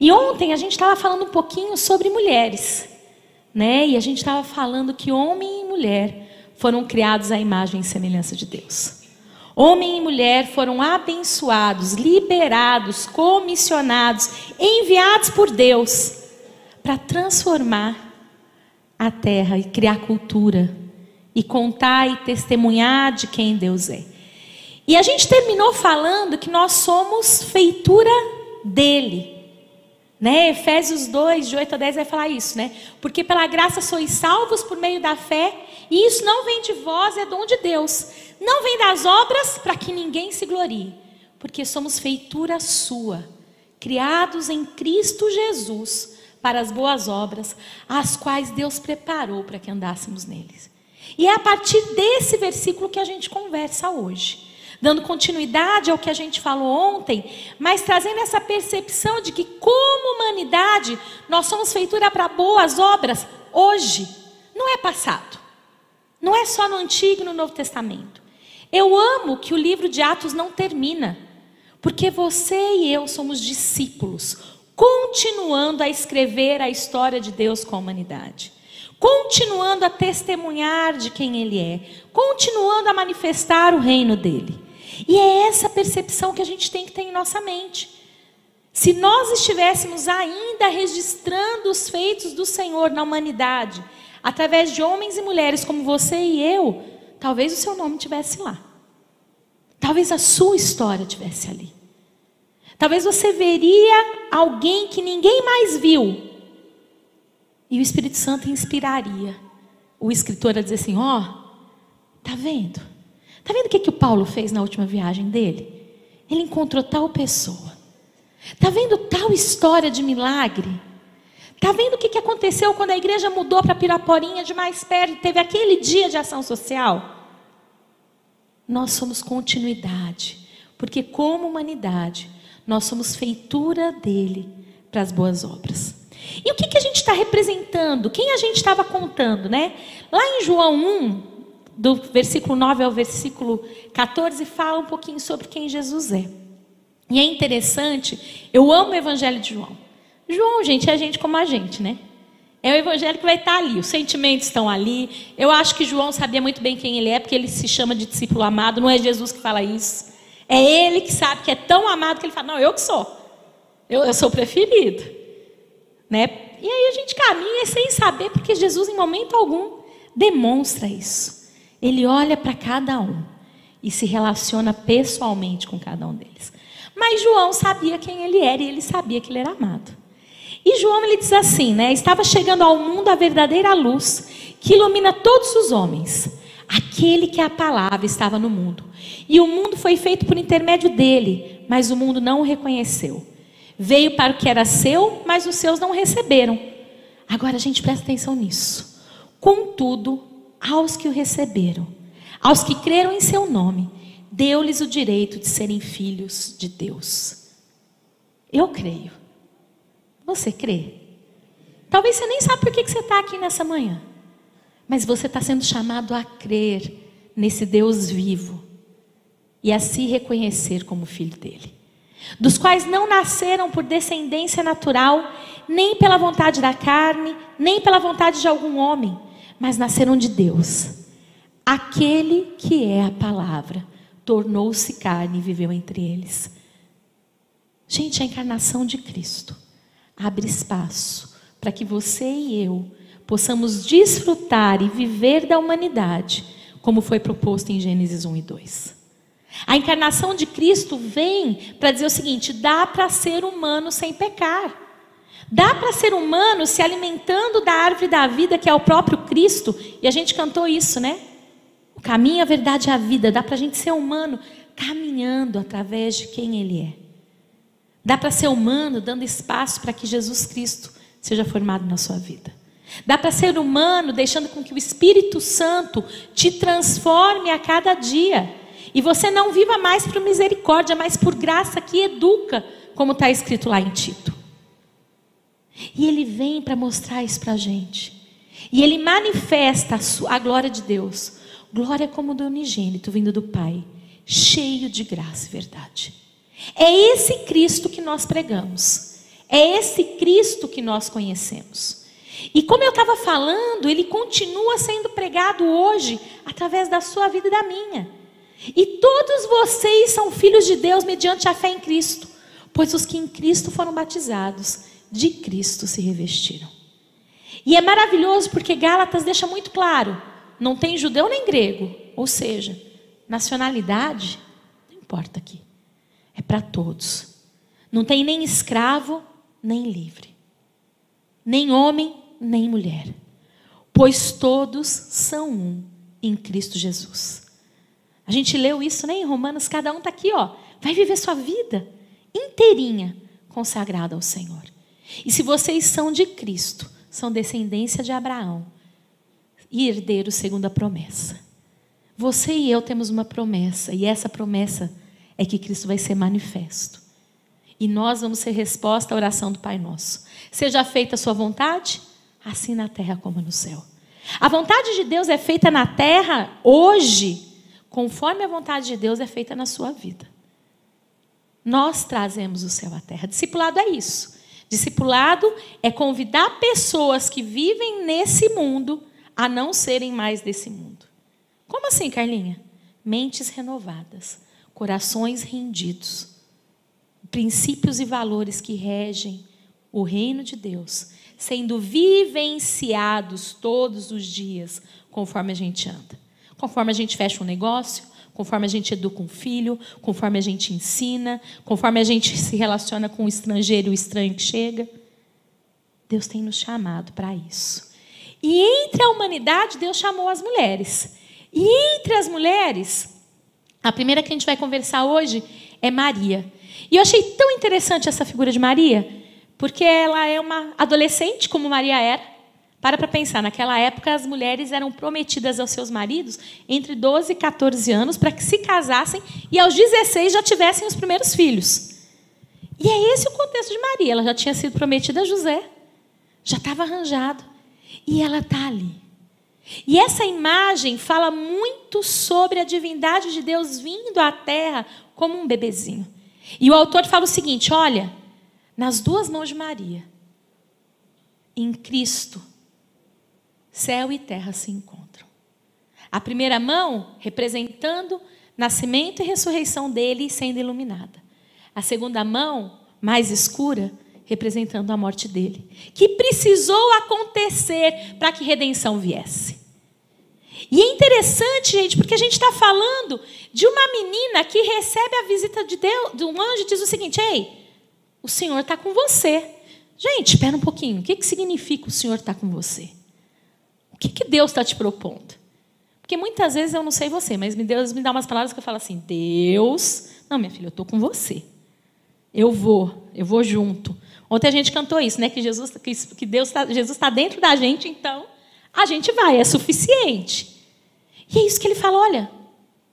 E ontem a gente estava falando um pouquinho sobre mulheres, né? E a gente estava falando que homem e mulher foram criados à imagem e semelhança de Deus. Homem e mulher foram abençoados, liberados, comissionados, enviados por Deus para transformar a terra e criar cultura e contar e testemunhar de quem Deus é. E a gente terminou falando que nós somos feitura dele. Né? Efésios 2, de 8 a 10 vai falar isso, né? Porque pela graça sois salvos por meio da fé, e isso não vem de vós, é dom de Deus. Não vem das obras para que ninguém se glorie, porque somos feitura sua, criados em Cristo Jesus para as boas obras, as quais Deus preparou para que andássemos neles. E é a partir desse versículo que a gente conversa hoje dando continuidade ao que a gente falou ontem, mas trazendo essa percepção de que, como humanidade, nós somos feitura para boas obras hoje, não é passado. Não é só no Antigo e no Novo Testamento. Eu amo que o livro de Atos não termina, porque você e eu somos discípulos, continuando a escrever a história de Deus com a humanidade continuando a testemunhar de quem Ele é, continuando a manifestar o reino dele. E é essa percepção que a gente tem que ter em nossa mente. Se nós estivéssemos ainda registrando os feitos do Senhor na humanidade, através de homens e mulheres como você e eu, talvez o seu nome tivesse lá. Talvez a sua história tivesse ali. Talvez você veria alguém que ninguém mais viu. E o Espírito Santo inspiraria o escritor a dizer assim: ó, oh, tá vendo? Está vendo o que, que o Paulo fez na última viagem dele? Ele encontrou tal pessoa. Está vendo tal história de milagre? Está vendo o que, que aconteceu quando a igreja mudou para Piraporinha de mais perto? Teve aquele dia de ação social? Nós somos continuidade. Porque, como humanidade, nós somos feitura dele para as boas obras. E o que, que a gente está representando? Quem a gente estava contando, né? Lá em João 1, do versículo 9 ao versículo 14, fala um pouquinho sobre quem Jesus é. E é interessante, eu amo o evangelho de João. João, gente, é gente como a gente, né? É o evangelho que vai estar ali, os sentimentos estão ali. Eu acho que João sabia muito bem quem ele é, porque ele se chama de discípulo amado, não é Jesus que fala isso. É ele que sabe que é tão amado que ele fala: Não, eu que sou. Eu, eu sou preferido. Né? E aí a gente caminha sem saber, porque Jesus, em momento algum, demonstra isso. Ele olha para cada um e se relaciona pessoalmente com cada um deles. Mas João sabia quem ele era e ele sabia que ele era amado. E João ele diz assim, né? Estava chegando ao mundo a verdadeira luz que ilumina todos os homens. Aquele que é a palavra estava no mundo. E o mundo foi feito por intermédio dele, mas o mundo não o reconheceu. Veio para o que era seu, mas os seus não receberam. Agora a gente presta atenção nisso. Contudo, aos que o receberam, aos que creram em seu nome, deu-lhes o direito de serem filhos de Deus. Eu creio. Você crê? Talvez você nem sabe por que você está aqui nessa manhã. Mas você está sendo chamado a crer nesse Deus vivo e a se reconhecer como filho dele. Dos quais não nasceram por descendência natural, nem pela vontade da carne, nem pela vontade de algum homem mas nasceram de Deus. Aquele que é a palavra tornou-se carne e viveu entre eles. Gente, a encarnação de Cristo abre espaço para que você e eu possamos desfrutar e viver da humanidade, como foi proposto em Gênesis 1 e 2. A encarnação de Cristo vem para dizer o seguinte: dá para ser humano sem pecar. Dá para ser humano se alimentando da árvore da vida, que é o próprio Cristo, e a gente cantou isso, né? O caminho, a verdade e a vida. Dá para a gente ser humano caminhando através de quem Ele é. Dá para ser humano dando espaço para que Jesus Cristo seja formado na sua vida. Dá para ser humano deixando com que o Espírito Santo te transforme a cada dia. E você não viva mais por misericórdia, mas por graça que educa, como está escrito lá em Tito. E ele vem para mostrar isso para a gente. E ele manifesta a, sua, a glória de Deus. Glória como do unigênito vindo do Pai, cheio de graça e verdade. É esse Cristo que nós pregamos. É esse Cristo que nós conhecemos. E como eu estava falando, ele continua sendo pregado hoje através da sua vida e da minha. E todos vocês são filhos de Deus mediante a fé em Cristo, pois os que em Cristo foram batizados, de Cristo se revestiram. E é maravilhoso porque Gálatas deixa muito claro: não tem judeu nem grego, ou seja, nacionalidade não importa aqui, é para todos. Não tem nem escravo, nem livre, nem homem, nem mulher, pois todos são um em Cristo Jesus. A gente leu isso né, em Romanos, cada um está aqui, ó, vai viver sua vida inteirinha consagrada ao Senhor. E se vocês são de Cristo, são descendência de Abraão e herdeiros segundo a promessa. Você e eu temos uma promessa, e essa promessa é que Cristo vai ser manifesto. E nós vamos ser resposta à oração do Pai Nosso. Seja feita a sua vontade, assim na terra como no céu. A vontade de Deus é feita na terra hoje, conforme a vontade de Deus é feita na sua vida. Nós trazemos o céu à terra. Discipulado é isso. Discipulado é convidar pessoas que vivem nesse mundo a não serem mais desse mundo. Como assim, Carlinha? Mentes renovadas, corações rendidos, princípios e valores que regem o reino de Deus, sendo vivenciados todos os dias, conforme a gente anda. Conforme a gente fecha um negócio, conforme a gente educa um filho, conforme a gente ensina, conforme a gente se relaciona com o estrangeiro e o estranho que chega. Deus tem nos chamado para isso. E entre a humanidade, Deus chamou as mulheres. E entre as mulheres, a primeira que a gente vai conversar hoje é Maria. E eu achei tão interessante essa figura de Maria, porque ela é uma adolescente, como Maria era, para para pensar, naquela época as mulheres eram prometidas aos seus maridos entre 12 e 14 anos para que se casassem e aos 16 já tivessem os primeiros filhos. E é esse o contexto de Maria. Ela já tinha sido prometida a José, já estava arranjado. E ela está ali. E essa imagem fala muito sobre a divindade de Deus vindo à terra como um bebezinho. E o autor fala o seguinte: olha, nas duas mãos de Maria, em Cristo, céu e terra se encontram. A primeira mão representando nascimento e ressurreição dele sendo iluminada. A segunda mão, mais escura, representando a morte dele, que precisou acontecer para que redenção viesse. E é interessante, gente, porque a gente está falando de uma menina que recebe a visita de Deus, de um anjo e diz o seguinte: Ei, o Senhor está com você. Gente, espera um pouquinho. O que, que significa o Senhor está com você? Que, que Deus está te propondo? Porque muitas vezes eu não sei você, mas Deus me dá umas palavras que eu falo assim: Deus, não, minha filha, eu estou com você. Eu vou, eu vou junto. Ontem a gente cantou isso, né? Que Jesus, que Deus tá, Jesus está dentro da gente, então a gente vai, é suficiente. E é isso que ele fala: olha,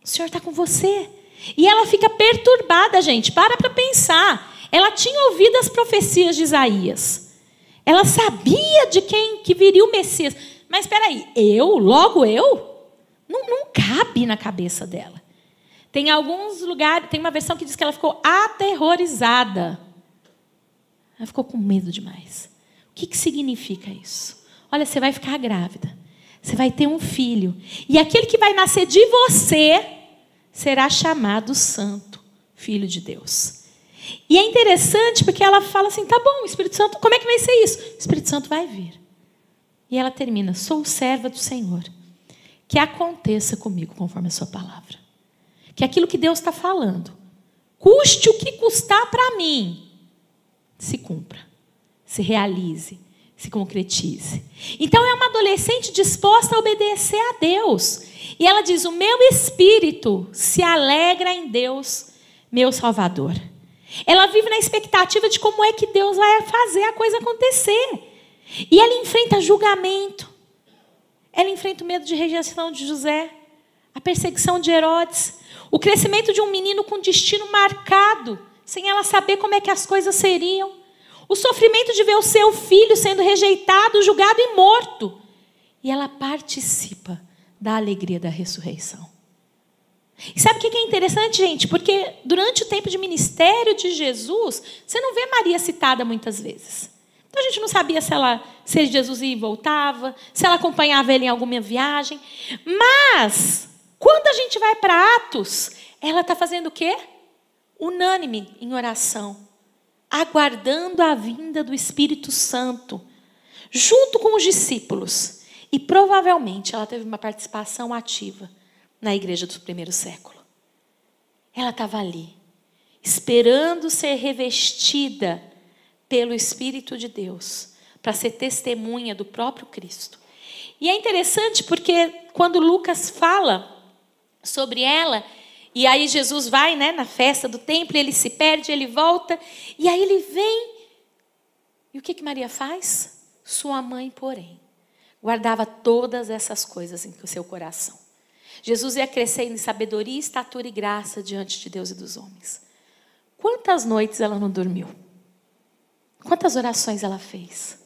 o Senhor está com você. E ela fica perturbada, gente. Para para pensar. Ela tinha ouvido as profecias de Isaías. Ela sabia de quem que viria o Messias. Mas espera aí, eu? Logo eu? Não, não cabe na cabeça dela. Tem alguns lugares, tem uma versão que diz que ela ficou aterrorizada. Ela ficou com medo demais. O que, que significa isso? Olha, você vai ficar grávida. Você vai ter um filho. E aquele que vai nascer de você será chamado Santo, Filho de Deus. E é interessante porque ela fala assim: tá bom, Espírito Santo, como é que vai ser isso? O Espírito Santo vai vir. E ela termina: Sou serva do Senhor. Que aconteça comigo conforme a Sua palavra. Que aquilo que Deus está falando, custe o que custar para mim, se cumpra, se realize, se concretize. Então é uma adolescente disposta a obedecer a Deus. E ela diz: O meu espírito se alegra em Deus, meu Salvador. Ela vive na expectativa de como é que Deus vai fazer a coisa acontecer. E ela enfrenta julgamento. Ela enfrenta o medo de rejeição de José, a perseguição de Herodes, o crescimento de um menino com destino marcado, sem ela saber como é que as coisas seriam. O sofrimento de ver o seu filho sendo rejeitado, julgado e morto. E ela participa da alegria da ressurreição. E sabe o que é interessante, gente? Porque durante o tempo de ministério de Jesus, você não vê Maria citada muitas vezes. Então a gente não sabia se ela, se Jesus ia e voltava, se ela acompanhava ele em alguma viagem. Mas quando a gente vai para Atos, ela está fazendo o quê? Unânime em oração, aguardando a vinda do Espírito Santo, junto com os discípulos. E provavelmente ela teve uma participação ativa na igreja do primeiro século. Ela estava ali, esperando ser revestida pelo Espírito de Deus, para ser testemunha do próprio Cristo. E é interessante porque quando Lucas fala sobre ela, e aí Jesus vai né, na festa do templo, ele se perde, ele volta, e aí ele vem. E o que, que Maria faz? Sua mãe, porém, guardava todas essas coisas em seu coração. Jesus ia crescendo em sabedoria, estatura e graça diante de Deus e dos homens. Quantas noites ela não dormiu? Quantas orações ela fez?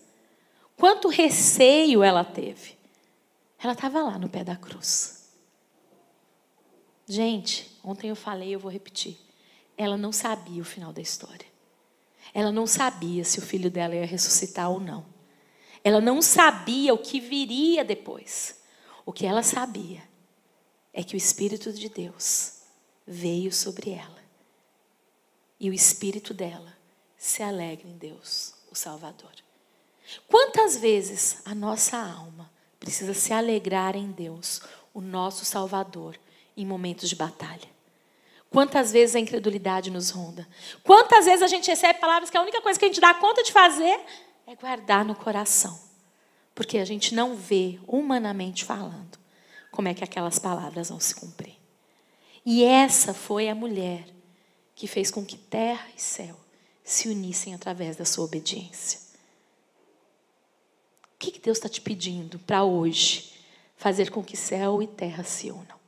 Quanto receio ela teve? Ela estava lá no pé da cruz. Gente, ontem eu falei, eu vou repetir. Ela não sabia o final da história. Ela não sabia se o filho dela ia ressuscitar ou não. Ela não sabia o que viria depois. O que ela sabia é que o Espírito de Deus veio sobre ela. E o espírito dela se alegra em Deus, o Salvador. Quantas vezes a nossa alma precisa se alegrar em Deus, o nosso Salvador, em momentos de batalha? Quantas vezes a incredulidade nos ronda? Quantas vezes a gente recebe palavras que a única coisa que a gente dá conta de fazer é guardar no coração? Porque a gente não vê, humanamente falando, como é que aquelas palavras vão se cumprir. E essa foi a mulher que fez com que terra e céu se unissem através da sua obediência. O que Deus está te pedindo para hoje fazer com que céu e terra se unam?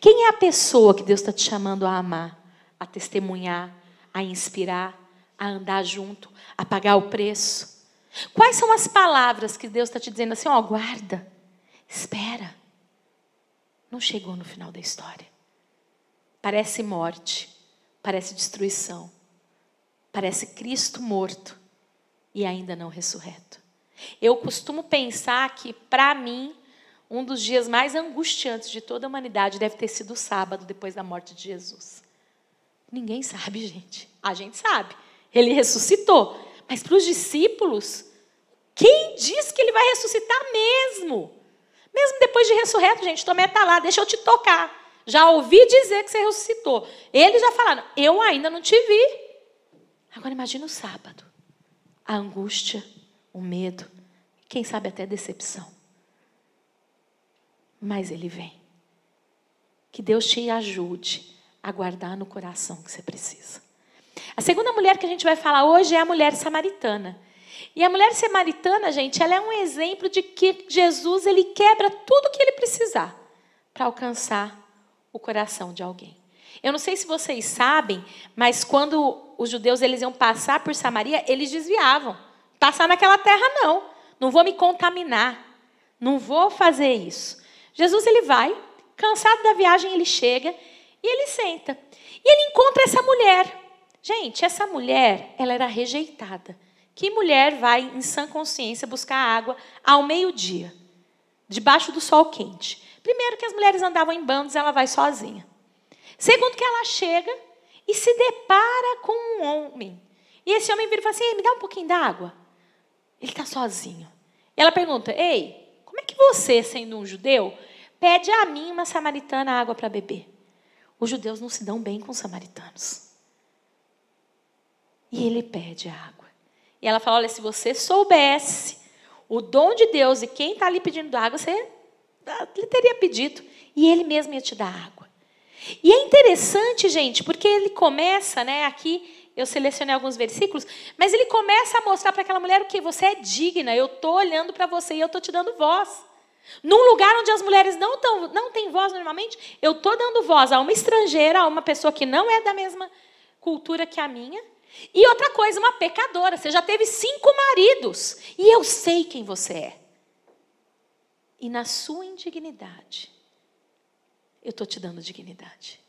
Quem é a pessoa que Deus está te chamando a amar, a testemunhar, a inspirar, a andar junto, a pagar o preço? Quais são as palavras que Deus está te dizendo assim, ó, guarda, espera. Não chegou no final da história. Parece morte, parece destruição, Parece Cristo morto e ainda não ressurreto. Eu costumo pensar que, para mim, um dos dias mais angustiantes de toda a humanidade deve ter sido o sábado, depois da morte de Jesus. Ninguém sabe, gente. A gente sabe. Ele ressuscitou. Mas para os discípulos, quem diz que ele vai ressuscitar mesmo? Mesmo depois de ressurreto, gente, Tomé está lá, deixa eu te tocar. Já ouvi dizer que você ressuscitou. Eles já falaram, eu ainda não te vi. Agora imagine o sábado. A angústia, o medo, quem sabe até a decepção. Mas ele vem. Que Deus te ajude a guardar no coração que você precisa. A segunda mulher que a gente vai falar hoje é a mulher samaritana. E a mulher samaritana, gente, ela é um exemplo de que Jesus ele quebra tudo o que ele precisar para alcançar o coração de alguém. Eu não sei se vocês sabem, mas quando os judeus eles iam passar por Samaria, eles desviavam. Passar naquela terra não. Não vou me contaminar. Não vou fazer isso. Jesus ele vai, cansado da viagem, ele chega e ele senta. E ele encontra essa mulher. Gente, essa mulher, ela era rejeitada. Que mulher vai em sã consciência buscar água ao meio-dia, debaixo do sol quente? Primeiro que as mulheres andavam em bandos, ela vai sozinha. Segundo que ela chega e se depara com um homem. E esse homem vira e fala assim: me dá um pouquinho d'água. Ele está sozinho. E ela pergunta: Ei, como é que você, sendo um judeu, pede a mim, uma samaritana, água para beber? Os judeus não se dão bem com os samaritanos. E ele pede a água. E ela fala: Olha, se você soubesse o dom de Deus e quem está ali pedindo água, você lhe teria pedido. E ele mesmo ia te dar água. E é interessante, gente, porque ele começa, né, aqui eu selecionei alguns versículos, mas ele começa a mostrar para aquela mulher o que você é digna, eu estou olhando para você e eu estou te dando voz. Num lugar onde as mulheres não, tão, não têm voz normalmente, eu estou dando voz a uma estrangeira, a uma pessoa que não é da mesma cultura que a minha. E outra coisa, uma pecadora. Você já teve cinco maridos. E eu sei quem você é. E na sua indignidade, eu estou te dando dignidade.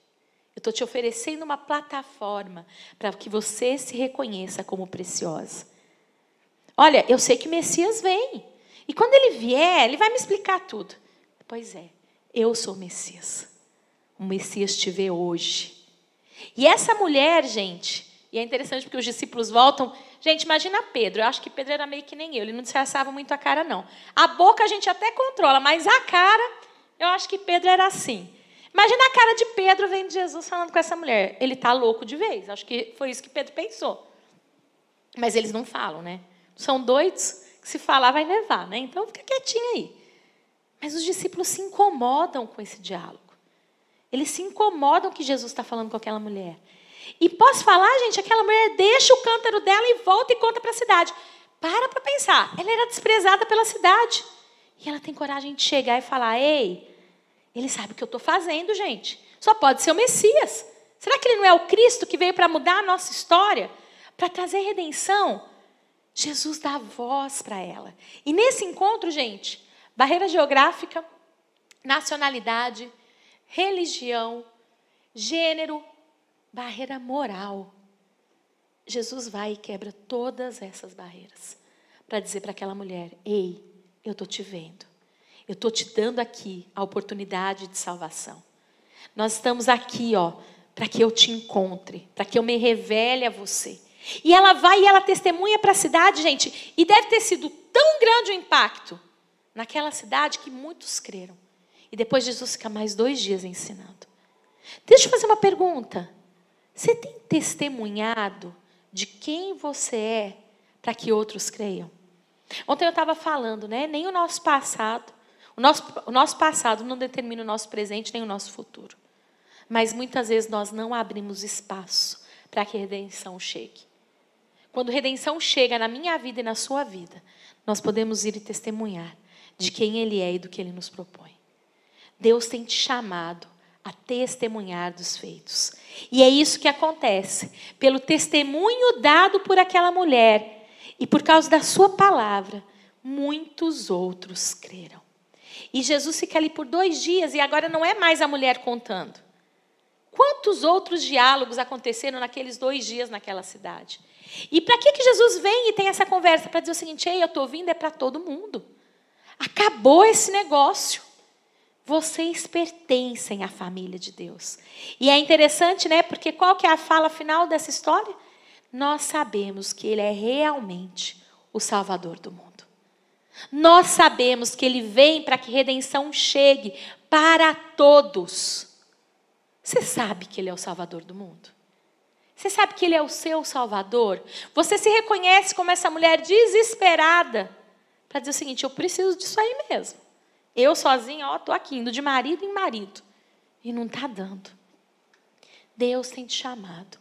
Eu estou te oferecendo uma plataforma para que você se reconheça como preciosa. Olha, eu sei que o Messias vem. E quando ele vier, ele vai me explicar tudo. Pois é, eu sou o Messias. O Messias te vê hoje. E essa mulher, gente, e é interessante porque os discípulos voltam. Gente, imagina Pedro. Eu acho que Pedro era meio que nem eu. Ele não disfarçava muito a cara, não. A boca a gente até controla, mas a cara, eu acho que Pedro era assim. Imagina a cara de Pedro vendo Jesus falando com essa mulher. Ele está louco de vez. Acho que foi isso que Pedro pensou. Mas eles não falam, né? São doidos que se falar vai levar, né? Então fica quietinho aí. Mas os discípulos se incomodam com esse diálogo. Eles se incomodam que Jesus está falando com aquela mulher. E posso falar, gente, aquela mulher deixa o cântaro dela e volta e conta para a cidade. Para para pensar. Ela era desprezada pela cidade. E ela tem coragem de chegar e falar: Ei, ele sabe o que eu estou fazendo, gente. Só pode ser o Messias. Será que ele não é o Cristo que veio para mudar a nossa história? Para trazer redenção? Jesus dá voz para ela. E nesse encontro, gente, barreira geográfica, nacionalidade, religião, gênero, barreira moral. Jesus vai e quebra todas essas barreiras para dizer para aquela mulher: Ei, eu estou te vendo. Eu estou te dando aqui a oportunidade de salvação. Nós estamos aqui, ó, para que eu te encontre, para que eu me revele a você. E ela vai e ela testemunha para a cidade, gente, e deve ter sido tão grande o impacto naquela cidade que muitos creram. E depois Jesus fica mais dois dias ensinando. Deixa eu fazer uma pergunta. Você tem testemunhado de quem você é para que outros creiam? Ontem eu estava falando, né? Nem o nosso passado o nosso, o nosso passado não determina o nosso presente nem o nosso futuro. Mas muitas vezes nós não abrimos espaço para que a redenção chegue. Quando a redenção chega na minha vida e na sua vida, nós podemos ir e testemunhar de quem Ele é e do que Ele nos propõe. Deus tem te chamado a testemunhar dos feitos. E é isso que acontece. Pelo testemunho dado por aquela mulher e por causa da sua palavra, muitos outros creram. E Jesus fica ali por dois dias e agora não é mais a mulher contando. Quantos outros diálogos aconteceram naqueles dois dias naquela cidade? E para que, que Jesus vem e tem essa conversa? Para dizer o seguinte: ei, eu estou vindo é para todo mundo. Acabou esse negócio. Vocês pertencem à família de Deus. E é interessante, né? Porque qual que é a fala final dessa história? Nós sabemos que Ele é realmente o Salvador do mundo. Nós sabemos que ele vem para que redenção chegue para todos. Você sabe que ele é o Salvador do mundo? Você sabe que ele é o seu Salvador? Você se reconhece como essa mulher desesperada para dizer o seguinte: eu preciso disso aí mesmo. Eu sozinha, ó, estou aqui, indo de marido em marido. E não está dando. Deus tem te chamado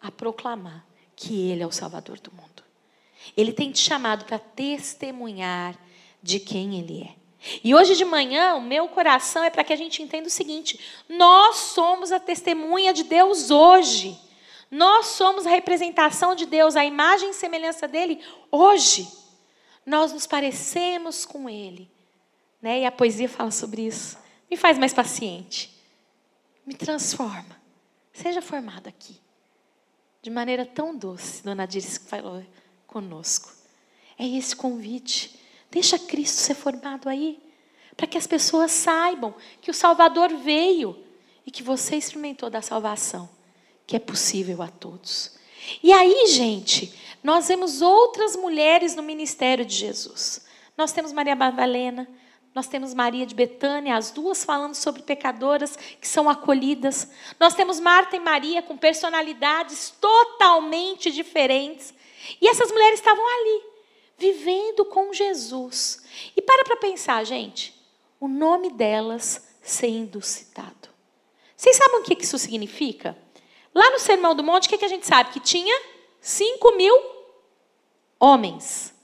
a proclamar que Ele é o Salvador do mundo. Ele tem te chamado para testemunhar de quem Ele é. E hoje de manhã, o meu coração é para que a gente entenda o seguinte: nós somos a testemunha de Deus hoje. Nós somos a representação de Deus, a imagem e semelhança dele hoje. Nós nos parecemos com Ele. Né? E a poesia fala sobre isso. Me faz mais paciente. Me transforma. Seja formado aqui. De maneira tão doce, Dona Diris falou conosco. É esse convite. Deixa Cristo ser formado aí, para que as pessoas saibam que o Salvador veio e que você experimentou da salvação, que é possível a todos. E aí, gente, nós vemos outras mulheres no ministério de Jesus. Nós temos Maria Madalena, nós temos Maria de Betânia, as duas falando sobre pecadoras que são acolhidas. Nós temos Marta e Maria com personalidades totalmente diferentes. E essas mulheres estavam ali, vivendo com Jesus. E para para pensar, gente, o nome delas sendo citado. Vocês sabem o que isso significa? Lá no Sermão do Monte, o que a gente sabe? Que tinha 5 mil homens.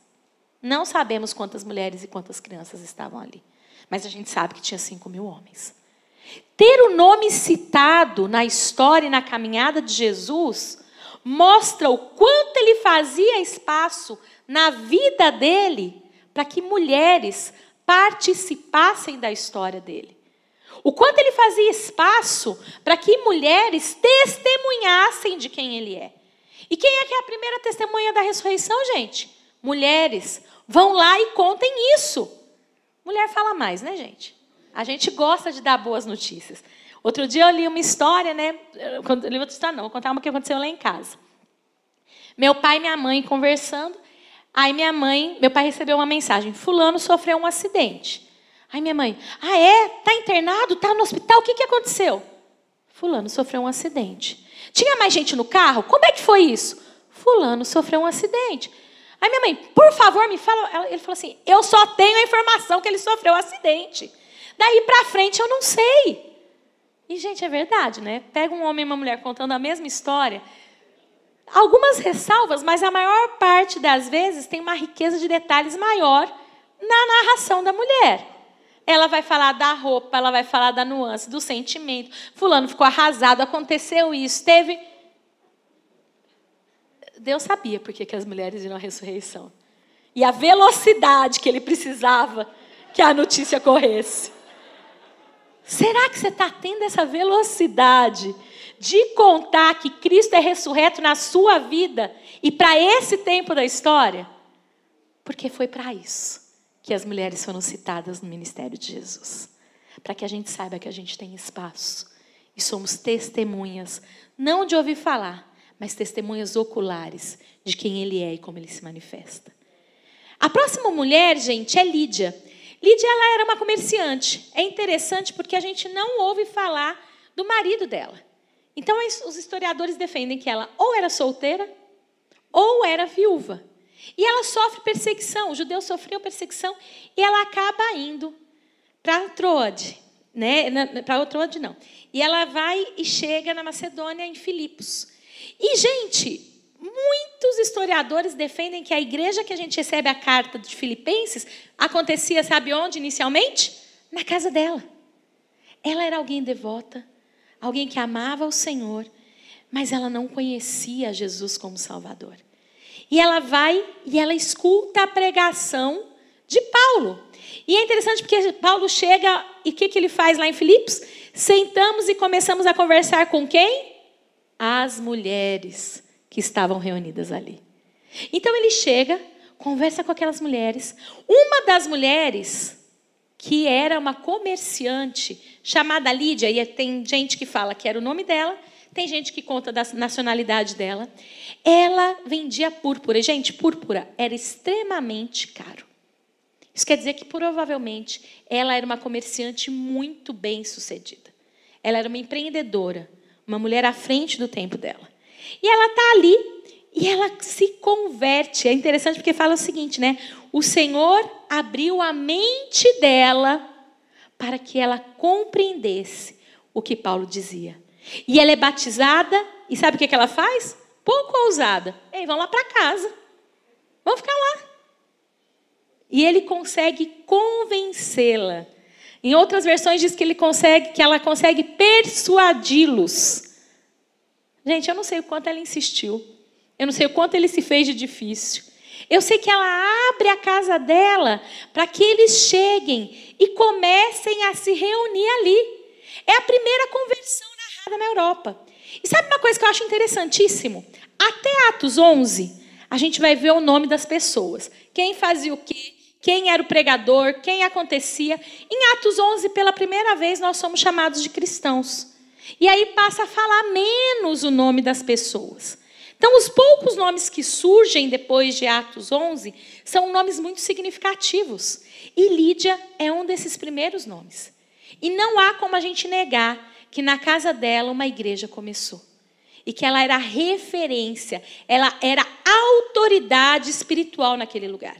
Não sabemos quantas mulheres e quantas crianças estavam ali. Mas a gente sabe que tinha 5 mil homens. Ter o nome citado na história e na caminhada de Jesus mostra o quanto ele fazia espaço na vida dele para que mulheres participassem da história dele. O quanto ele fazia espaço para que mulheres testemunhassem de quem ele é. E quem é que é a primeira testemunha da ressurreição, gente? Mulheres. Vão lá e contem isso. Mulher fala mais, né, gente? A gente gosta de dar boas notícias. Outro dia eu li uma história, né? Eu li outra história, não, vou contar uma que aconteceu lá em casa. Meu pai e minha mãe conversando. Aí minha mãe, meu pai recebeu uma mensagem: Fulano sofreu um acidente. Aí minha mãe, ah é? Tá internado? Tá no hospital? O que, que aconteceu? Fulano sofreu um acidente. Tinha mais gente no carro? Como é que foi isso? Fulano sofreu um acidente. Aí minha mãe, por favor, me fala. Ele falou assim: eu só tenho a informação que ele sofreu um acidente. Daí para frente eu não sei. E, gente, é verdade, né? Pega um homem e uma mulher contando a mesma história. Algumas ressalvas, mas a maior parte das vezes tem uma riqueza de detalhes maior na narração da mulher. Ela vai falar da roupa, ela vai falar da nuance, do sentimento. Fulano ficou arrasado, aconteceu isso, teve. Deus sabia por que as mulheres iam à ressurreição. E a velocidade que ele precisava que a notícia corresse. Será que você está tendo essa velocidade de contar que Cristo é ressurreto na sua vida e para esse tempo da história? Porque foi para isso que as mulheres foram citadas no ministério de Jesus. Para que a gente saiba que a gente tem espaço e somos testemunhas, não de ouvir falar, mas testemunhas oculares de quem ele é e como ele se manifesta. A próxima mulher, gente, é Lídia. Lídia ela era uma comerciante. É interessante porque a gente não ouve falar do marido dela. Então os historiadores defendem que ela ou era solteira ou era viúva. E ela sofre perseguição, o judeu sofreu perseguição e ela acaba indo para Troade, né? Para Troade não. E ela vai e chega na Macedônia em Filipos. E gente, muitos historiadores defendem que a igreja que a gente recebe a carta de Filipenses acontecia, sabe onde inicialmente? Na casa dela. Ela era alguém devota, alguém que amava o Senhor, mas ela não conhecia Jesus como Salvador. E ela vai e ela escuta a pregação de Paulo. E é interessante porque Paulo chega e o que, que ele faz lá em Filipos? Sentamos e começamos a conversar com quem? As mulheres que estavam reunidas ali. Então ele chega, conversa com aquelas mulheres. Uma das mulheres, que era uma comerciante, chamada Lídia, e tem gente que fala que era o nome dela, tem gente que conta da nacionalidade dela. Ela vendia púrpura. Gente, púrpura era extremamente caro. Isso quer dizer que provavelmente ela era uma comerciante muito bem sucedida. Ela era uma empreendedora, uma mulher à frente do tempo dela. E ela está ali e ela se converte. É interessante porque fala o seguinte, né? O Senhor abriu a mente dela para que ela compreendesse o que Paulo dizia. E ela é batizada, e sabe o que ela faz? Pouco ousada. Ei, vamos lá para casa. Vamos ficar lá. E ele consegue convencê-la. Em outras versões diz que ele consegue, que ela consegue persuadi-los. Gente, eu não sei o quanto ela insistiu. Eu não sei o quanto ele se fez de difícil. Eu sei que ela abre a casa dela para que eles cheguem e comecem a se reunir ali. É a primeira conversão na Europa. E sabe uma coisa que eu acho interessantíssimo? Até Atos 11, a gente vai ver o nome das pessoas. Quem fazia o quê? Quem era o pregador? Quem acontecia? Em Atos 11, pela primeira vez, nós somos chamados de cristãos. E aí passa a falar menos o nome das pessoas. Então, os poucos nomes que surgem depois de Atos 11 são nomes muito significativos. E Lídia é um desses primeiros nomes. E não há como a gente negar que na casa dela uma igreja começou. E que ela era referência, ela era autoridade espiritual naquele lugar.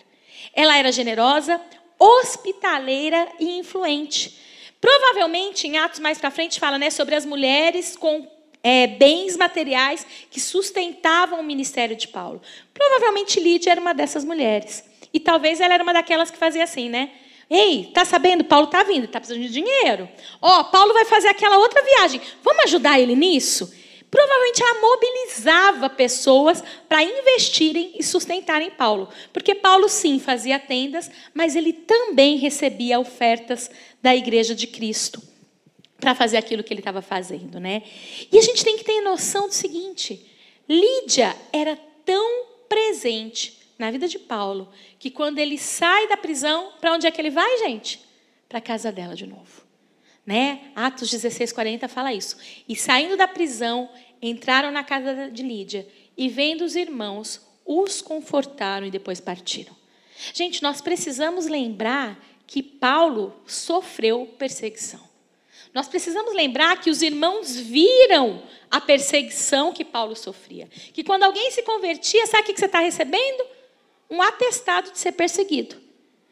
Ela era generosa, hospitaleira e influente. Provavelmente, em Atos mais para frente, fala né, sobre as mulheres com é, bens materiais que sustentavam o ministério de Paulo. Provavelmente Lídia era uma dessas mulheres. E talvez ela era uma daquelas que fazia assim, né? Ei, tá sabendo? Paulo tá vindo, tá precisando de dinheiro. Ó, oh, Paulo vai fazer aquela outra viagem. Vamos ajudar ele nisso? Provavelmente ela mobilizava pessoas para investirem e sustentarem Paulo. Porque Paulo, sim, fazia tendas, mas ele também recebia ofertas da igreja de Cristo. para fazer aquilo que ele estava fazendo, né? E a gente tem que ter noção do seguinte: Lídia era tão presente na vida de Paulo que quando ele sai da prisão, para onde é que ele vai, gente? Para a casa dela de novo. Né? Atos 16:40 fala isso. E saindo da prisão, entraram na casa de Lídia e vendo os irmãos, os confortaram e depois partiram. Gente, nós precisamos lembrar que Paulo sofreu perseguição. Nós precisamos lembrar que os irmãos viram a perseguição que Paulo sofria. Que quando alguém se convertia, sabe o que você está recebendo? Um atestado de ser perseguido.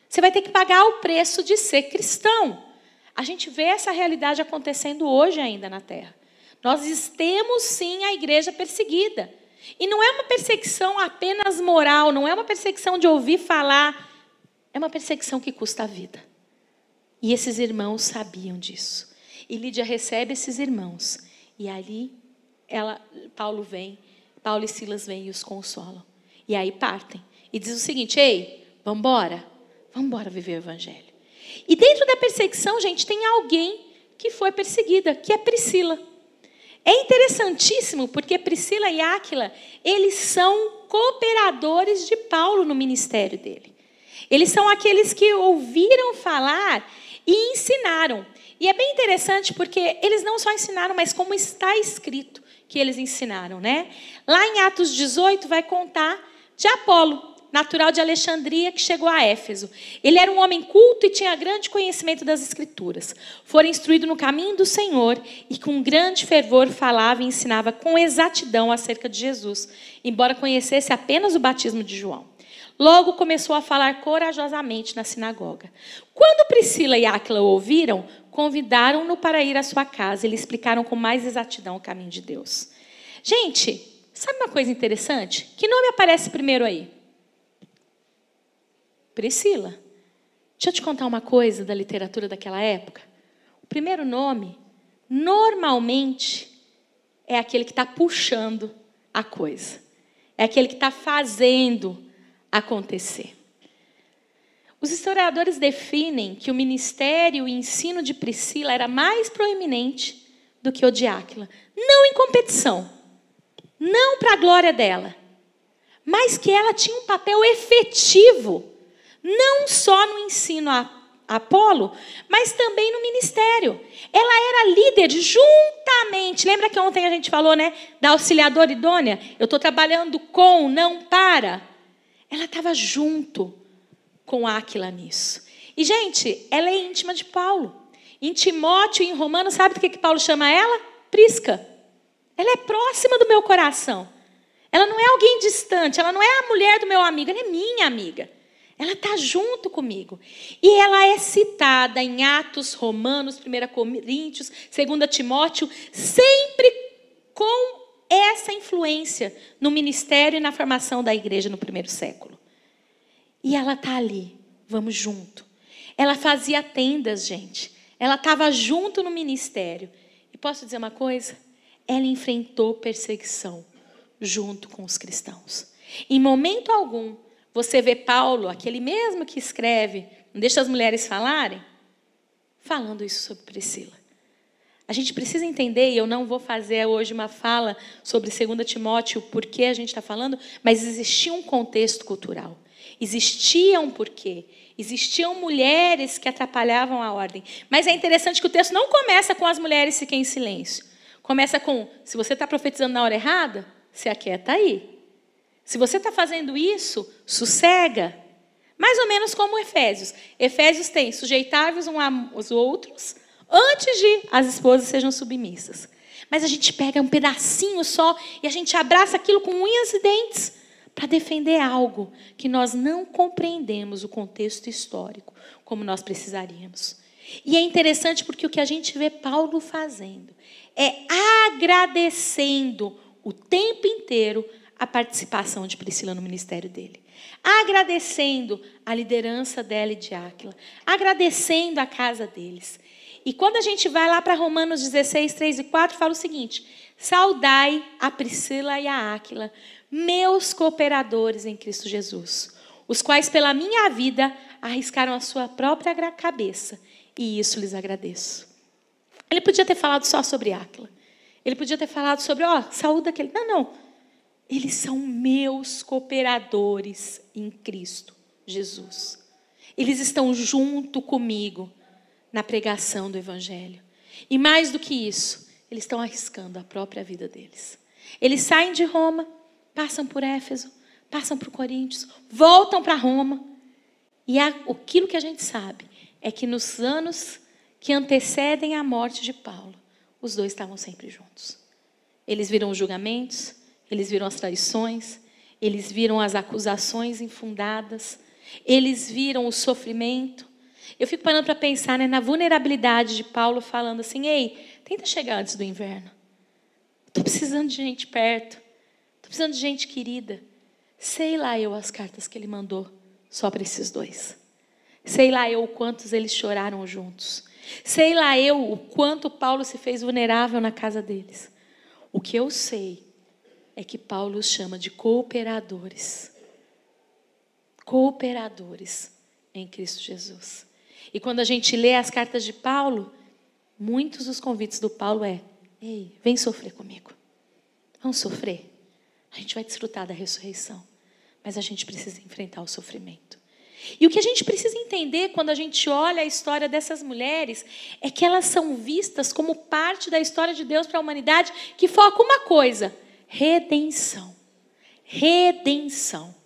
Você vai ter que pagar o preço de ser cristão. A gente vê essa realidade acontecendo hoje ainda na terra. Nós temos sim a igreja perseguida. E não é uma perseguição apenas moral, não é uma perseguição de ouvir falar, é uma perseguição que custa a vida. E esses irmãos sabiam disso. E Lídia recebe esses irmãos. E ali ela, Paulo vem, Paulo e Silas vêm e os consolam. E aí partem. E diz o seguinte: ei, vamos embora. Vamos embora viver o evangelho. E dentro da perseguição, gente, tem alguém que foi perseguida, que é Priscila. É interessantíssimo porque Priscila e Áquila, eles são cooperadores de Paulo no ministério dele. Eles são aqueles que ouviram falar e ensinaram. E é bem interessante porque eles não só ensinaram, mas como está escrito que eles ensinaram, né? Lá em Atos 18 vai contar de Apolo, natural de Alexandria, que chegou a Éfeso. Ele era um homem culto e tinha grande conhecimento das Escrituras. Fora instruído no caminho do Senhor e com grande fervor falava e ensinava com exatidão acerca de Jesus, embora conhecesse apenas o batismo de João. Logo começou a falar corajosamente na sinagoga. Quando Priscila e Áquila o ouviram, convidaram-no para ir à sua casa e lhe explicaram com mais exatidão o caminho de Deus. Gente, sabe uma coisa interessante? Que nome aparece primeiro aí? Priscila. Deixa eu te contar uma coisa da literatura daquela época. O primeiro nome, normalmente, é aquele que está puxando a coisa. É aquele que está fazendo acontecer. Os historiadores definem que o ministério e ensino de Priscila era mais proeminente do que o de Áquila. Não em competição, não para a glória dela, mas que ela tinha um papel efetivo não só no ensino a Apolo, mas também no ministério. Ela era líder juntamente. Lembra que ontem a gente falou, né, da auxiliadora idônea? Eu estou trabalhando com, não para. Ela estava junto com Áquila nisso. E, gente, ela é íntima de Paulo. Em Timóteo, em Romanos, sabe do que, que Paulo chama ela? Prisca. Ela é próxima do meu coração. Ela não é alguém distante, ela não é a mulher do meu amigo, ela é minha amiga. Ela está junto comigo. E ela é citada em Atos, Romanos, 1 Coríntios, 2 Timóteo, sempre com essa influência no ministério e na formação da igreja no primeiro século. E ela está ali, vamos junto. Ela fazia tendas, gente. Ela estava junto no ministério. E posso dizer uma coisa? Ela enfrentou perseguição junto com os cristãos. Em momento algum, você vê Paulo, aquele mesmo que escreve, não deixa as mulheres falarem, falando isso sobre Priscila. A gente precisa entender, e eu não vou fazer hoje uma fala sobre 2 Timóteo, por que a gente está falando, mas existia um contexto cultural. Existia um porquê. Existiam mulheres que atrapalhavam a ordem. Mas é interessante que o texto não começa com as mulheres fiquem em silêncio. Começa com: se você está profetizando na hora errada, se aquieta aí. Se você está fazendo isso, sossega. Mais ou menos como Efésios. Efésios tem sujeitáveis uns aos outros antes de as esposas sejam submissas. Mas a gente pega um pedacinho só e a gente abraça aquilo com unhas e dentes para defender algo que nós não compreendemos o contexto histórico como nós precisaríamos. E é interessante porque o que a gente vê Paulo fazendo é agradecendo o tempo inteiro a participação de Priscila no ministério dele. Agradecendo a liderança dela e de Áquila. Agradecendo a casa deles. E quando a gente vai lá para Romanos 16, 3 e 4, fala o seguinte: Saudai a Priscila e a Áquila, meus cooperadores em Cristo Jesus, os quais pela minha vida arriscaram a sua própria cabeça, e isso lhes agradeço. Ele podia ter falado só sobre Áquila. Ele podia ter falado sobre, ó, saúde aquele. Não, não. Eles são meus cooperadores em Cristo Jesus. Eles estão junto comigo na pregação do Evangelho. E mais do que isso, eles estão arriscando a própria vida deles. Eles saem de Roma, passam por Éfeso, passam por Coríntios, voltam para Roma. E aquilo que a gente sabe é que nos anos que antecedem a morte de Paulo, os dois estavam sempre juntos. Eles viram os julgamentos, eles viram as traições, eles viram as acusações infundadas, eles viram o sofrimento. Eu fico parando para pensar né, na vulnerabilidade de Paulo, falando assim: ei, tenta chegar antes do inverno. Estou precisando de gente perto, estou precisando de gente querida. Sei lá eu as cartas que ele mandou só para esses dois. Sei lá eu quantos eles choraram juntos. Sei lá eu o quanto Paulo se fez vulnerável na casa deles. O que eu sei é que Paulo os chama de cooperadores. Cooperadores em Cristo Jesus. E quando a gente lê as cartas de Paulo, muitos dos convites do Paulo é: "Ei, vem sofrer comigo. Vamos sofrer. A gente vai desfrutar da ressurreição, mas a gente precisa enfrentar o sofrimento." E o que a gente precisa entender quando a gente olha a história dessas mulheres é que elas são vistas como parte da história de Deus para a humanidade que foca uma coisa: redenção. Redenção.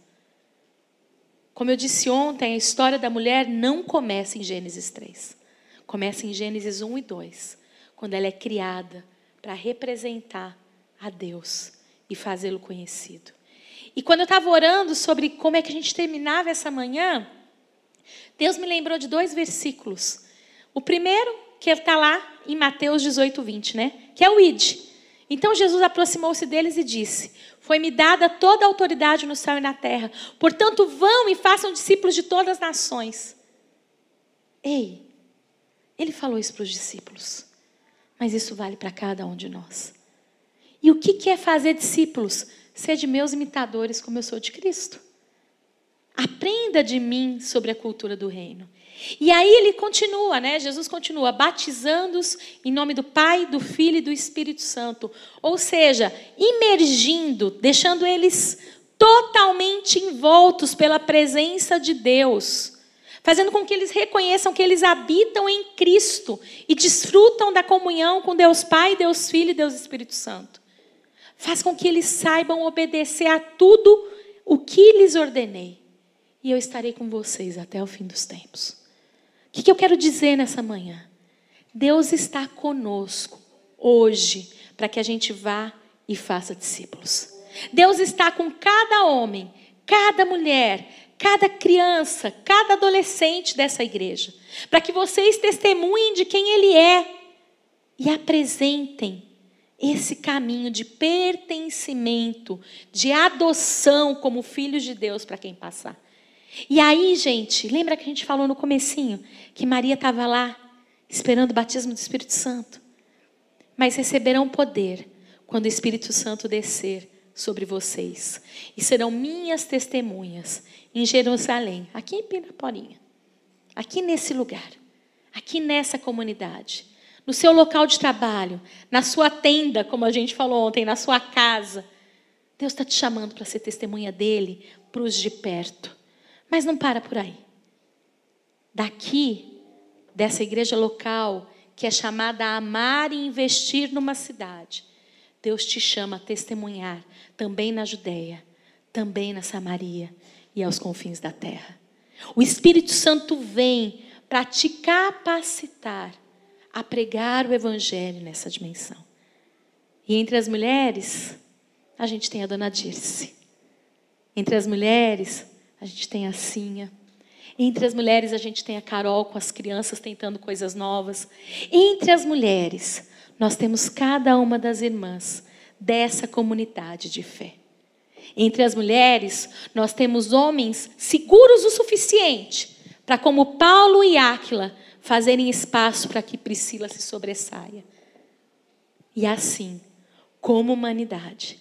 Como eu disse ontem, a história da mulher não começa em Gênesis 3. Começa em Gênesis 1 e 2, quando ela é criada para representar a Deus e fazê-lo conhecido. E quando eu estava orando sobre como é que a gente terminava essa manhã, Deus me lembrou de dois versículos. O primeiro, que está lá em Mateus 18, 20, né? Que é o id. Então Jesus aproximou-se deles e disse: Foi-me dada toda a autoridade no céu e na terra. Portanto, vão e façam discípulos de todas as nações. Ei, ele falou isso para os discípulos. Mas isso vale para cada um de nós. E o que é fazer discípulos? Sede meus imitadores, como eu sou de Cristo. Aprenda de mim sobre a cultura do reino. E aí ele continua, né? Jesus continua batizando-os em nome do Pai, do Filho e do Espírito Santo. Ou seja, imergindo, deixando eles totalmente envoltos pela presença de Deus, fazendo com que eles reconheçam que eles habitam em Cristo e desfrutam da comunhão com Deus Pai, Deus Filho e Deus Espírito Santo. Faz com que eles saibam obedecer a tudo o que lhes ordenei. E eu estarei com vocês até o fim dos tempos. Que, que eu quero dizer nessa manhã? Deus está conosco hoje para que a gente vá e faça discípulos. Deus está com cada homem, cada mulher, cada criança, cada adolescente dessa igreja, para que vocês testemunhem de quem Ele é e apresentem esse caminho de pertencimento, de adoção como filhos de Deus para quem passar. E aí, gente, lembra que a gente falou no comecinho que Maria estava lá esperando o batismo do Espírito Santo? Mas receberão poder quando o Espírito Santo descer sobre vocês e serão minhas testemunhas em Jerusalém, aqui em Pinaporinha, aqui nesse lugar, aqui nessa comunidade no seu local de trabalho, na sua tenda, como a gente falou ontem, na sua casa. Deus está te chamando para ser testemunha dele para os de perto. Mas não para por aí. Daqui, dessa igreja local, que é chamada a amar e investir numa cidade, Deus te chama a testemunhar também na Judéia, também na Samaria e aos confins da terra. O Espírito Santo vem para te capacitar a pregar o evangelho nessa dimensão. E entre as mulheres, a gente tem a dona Dirce. Entre as mulheres, a gente tem a Cinha. Entre as mulheres, a gente tem a Carol com as crianças tentando coisas novas. Entre as mulheres, nós temos cada uma das irmãs dessa comunidade de fé. Entre as mulheres, nós temos homens seguros o suficiente para, como Paulo e Áquila, fazerem espaço para que Priscila se sobressaia. E assim, como humanidade,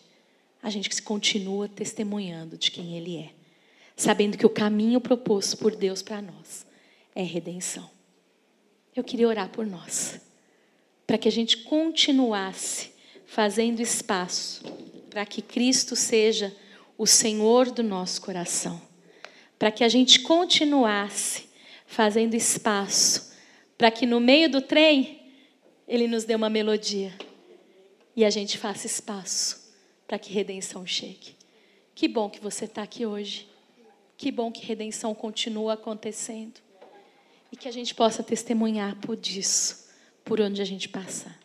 a gente continua testemunhando de quem Ele é, sabendo que o caminho proposto por Deus para nós é redenção. Eu queria orar por nós. para que a gente continuasse fazendo espaço para que Cristo seja o Senhor do nosso coração, para que a gente continuasse fazendo espaço para que no meio do trem Ele nos dê uma melodia e a gente faça espaço para que redenção chegue. Que bom que você está aqui hoje. Que bom que redenção continua acontecendo. E que a gente possa testemunhar por disso, por onde a gente passar.